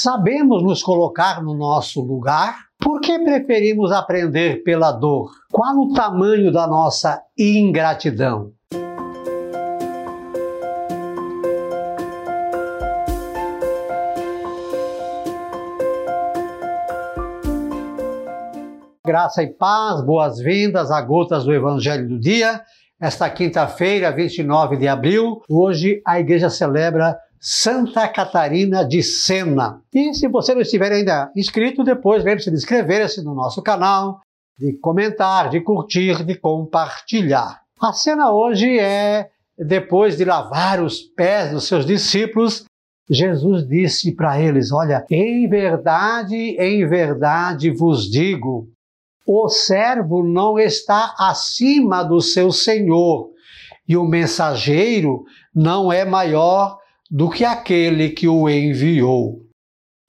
Sabemos nos colocar no nosso lugar? Por que preferimos aprender pela dor? Qual o tamanho da nossa ingratidão? Graça e paz, boas-vindas a Gotas do Evangelho do Dia. Esta quinta-feira, 29 de abril, hoje a igreja celebra Santa Catarina de Sena. E se você não estiver ainda inscrito, depois lembre-se de inscrever-se no nosso canal, de comentar, de curtir, de compartilhar. A cena hoje é depois de lavar os pés dos seus discípulos, Jesus disse para eles: Olha, em verdade, em verdade vos digo, o servo não está acima do seu senhor, e o mensageiro não é maior do que aquele que o enviou.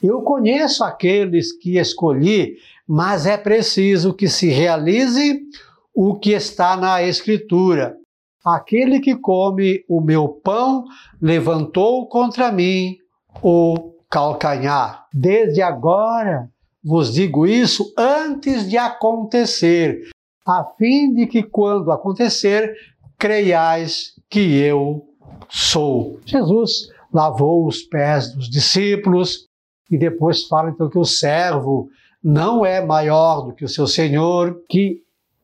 Eu conheço aqueles que escolhi, mas é preciso que se realize o que está na Escritura. Aquele que come o meu pão levantou contra mim o calcanhar. Desde agora vos digo isso antes de acontecer, a fim de que quando acontecer, creiais que eu sou. Jesus lavou os pés dos discípulos e depois fala então que o servo não é maior do que o seu senhor, que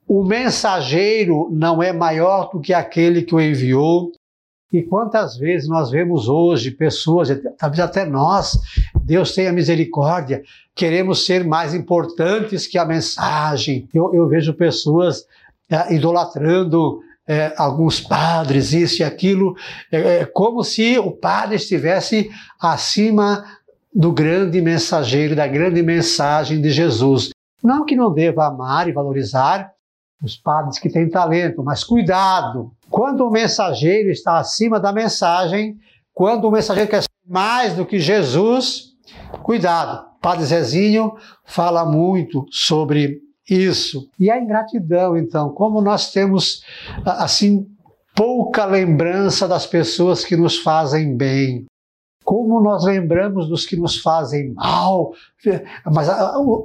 o mensageiro não é maior do que aquele que o enviou. E quantas vezes nós vemos hoje pessoas, talvez até nós, Deus tenha misericórdia, queremos ser mais importantes que a mensagem. Eu, eu vejo pessoas é, idolatrando é, alguns padres, isso e aquilo, é, é, como se o padre estivesse acima do grande mensageiro, da grande mensagem de Jesus. Não que não deva amar e valorizar os padres que têm talento, mas cuidado! Quando o mensageiro está acima da mensagem, quando o mensageiro quer ser mais do que Jesus, cuidado! Padre Zezinho fala muito sobre isso. E a ingratidão, então, como nós temos, assim, pouca lembrança das pessoas que nos fazem bem. Como nós lembramos dos que nos fazem mal, mas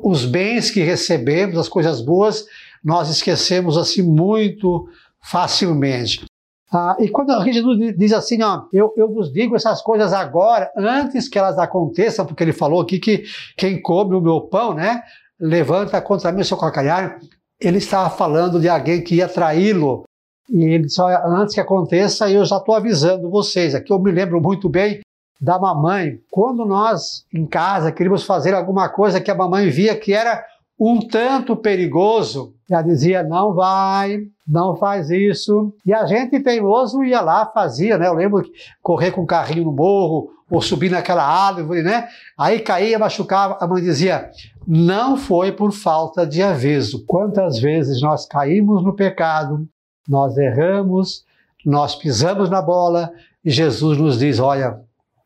os bens que recebemos, as coisas boas, nós esquecemos assim muito facilmente. Ah, e quando Jesus diz assim, ó, eu, eu vos digo essas coisas agora, antes que elas aconteçam, porque ele falou aqui que quem come o meu pão, né, levanta contra mim o seu calcanhar, ele estava falando de alguém que ia traí-lo. E ele disse: antes que aconteça, eu já estou avisando vocês. Aqui eu me lembro muito bem da mamãe. Quando nós em casa queríamos fazer alguma coisa que a mamãe via que era um tanto perigoso, ela dizia: não vai, não faz isso. E a gente teimoso ia lá, fazia, né? Eu lembro de correr com o carrinho no morro, ou subir naquela árvore, né? Aí caía, machucava, a mãe dizia: não foi por falta de aviso. Quantas vezes nós caímos no pecado, nós erramos, nós pisamos na bola e Jesus nos diz: olha,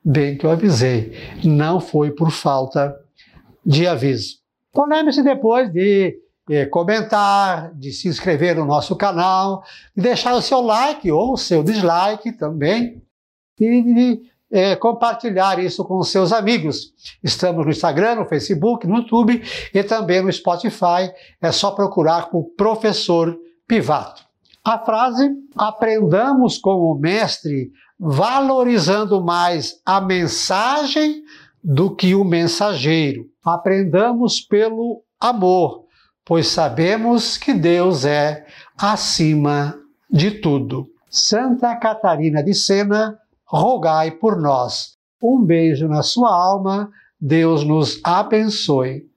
bem que eu avisei, não foi por falta de aviso. Então lembre-se depois de eh, comentar, de se inscrever no nosso canal, de deixar o seu like ou o seu dislike também, e de é, compartilhar isso com os seus amigos. Estamos no Instagram, no Facebook, no YouTube e também no Spotify. É só procurar por Professor Pivato. A frase: aprendamos com o mestre, valorizando mais a mensagem do que o mensageiro. Aprendamos pelo amor, pois sabemos que Deus é acima de tudo. Santa Catarina de Sena, rogai por nós. Um beijo na sua alma, Deus nos abençoe.